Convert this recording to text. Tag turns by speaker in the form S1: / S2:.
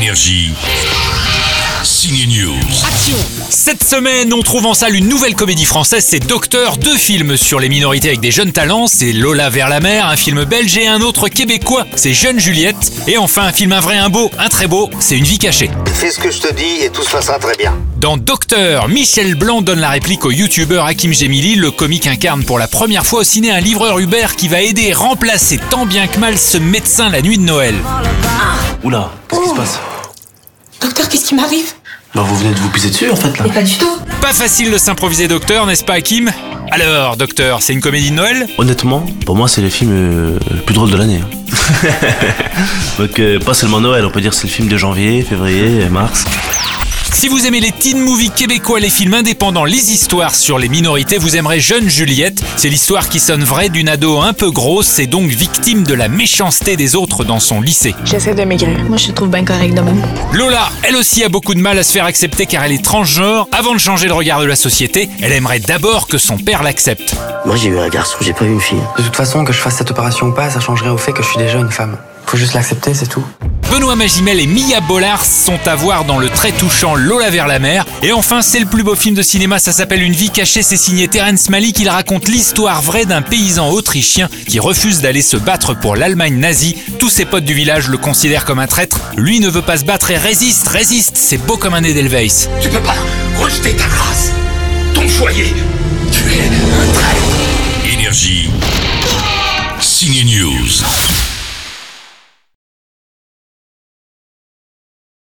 S1: Énergie. Signe News.
S2: Cette semaine, on trouve en salle une nouvelle comédie française, c'est Docteur, deux films sur les minorités avec des jeunes talents, c'est Lola vers la mer, un film belge et un autre québécois, c'est Jeune Juliette, et enfin un film un vrai, un beau, un très beau, c'est Une vie cachée.
S3: Fais ce que je te dis et tout se passera très bien.
S2: Dans Docteur, Michel Blanc donne la réplique au youtubeur Hakim Gemili. Le comique incarne pour la première fois au ciné un livreur Uber qui va aider et remplacer tant bien que mal ce médecin la nuit de Noël.
S4: Oula, qu'est-ce qui se passe?
S5: Qu'est-ce qui m'arrive?
S4: Bah vous venez de vous pisser dessus en fait là.
S5: Mais pas du tout.
S2: Pas facile de s'improviser docteur, n'est-ce pas Hakim? Alors, Docteur, c'est une comédie de Noël?
S4: Honnêtement, pour moi c'est le film euh, le plus drôle de l'année. hein. Donc euh, pas seulement Noël, on peut dire que c'est le film de janvier, février, mars.
S2: Si vous aimez les teen movies québécois, les films indépendants, les histoires sur les minorités, vous aimerez Jeune Juliette. C'est l'histoire qui sonne vraie d'une ado un peu grosse et donc victime de la méchanceté des autres dans son lycée.
S6: J'essaie de maigrir. Moi, je te trouve bien correct de même.
S2: Lola, elle aussi a beaucoup de mal à se faire accepter car elle est transgenre. Avant de changer le regard de la société, elle aimerait d'abord que son père l'accepte.
S3: Moi j'ai eu un garçon, j'ai pas eu une fille.
S7: De toute façon, que je fasse cette opération ou pas, ça changerait au fait que je suis déjà une femme. Faut juste l'accepter, c'est tout.
S2: Benoît Magimel et Mia Bollard sont à voir dans le très touchant Lola vers la mer. Et enfin, c'est le plus beau film de cinéma, ça s'appelle Une vie cachée, c'est signé Terence Malick. Il raconte l'histoire vraie d'un paysan autrichien qui refuse d'aller se battre pour l'Allemagne nazie. Tous ses potes du village le considèrent comme un traître. Lui ne veut pas se battre et résiste, résiste. C'est beau comme un Edelweiss.
S1: Tu peux pas rejeter ta race, ton foyer. Tu es un traître. Énergie. Signe News.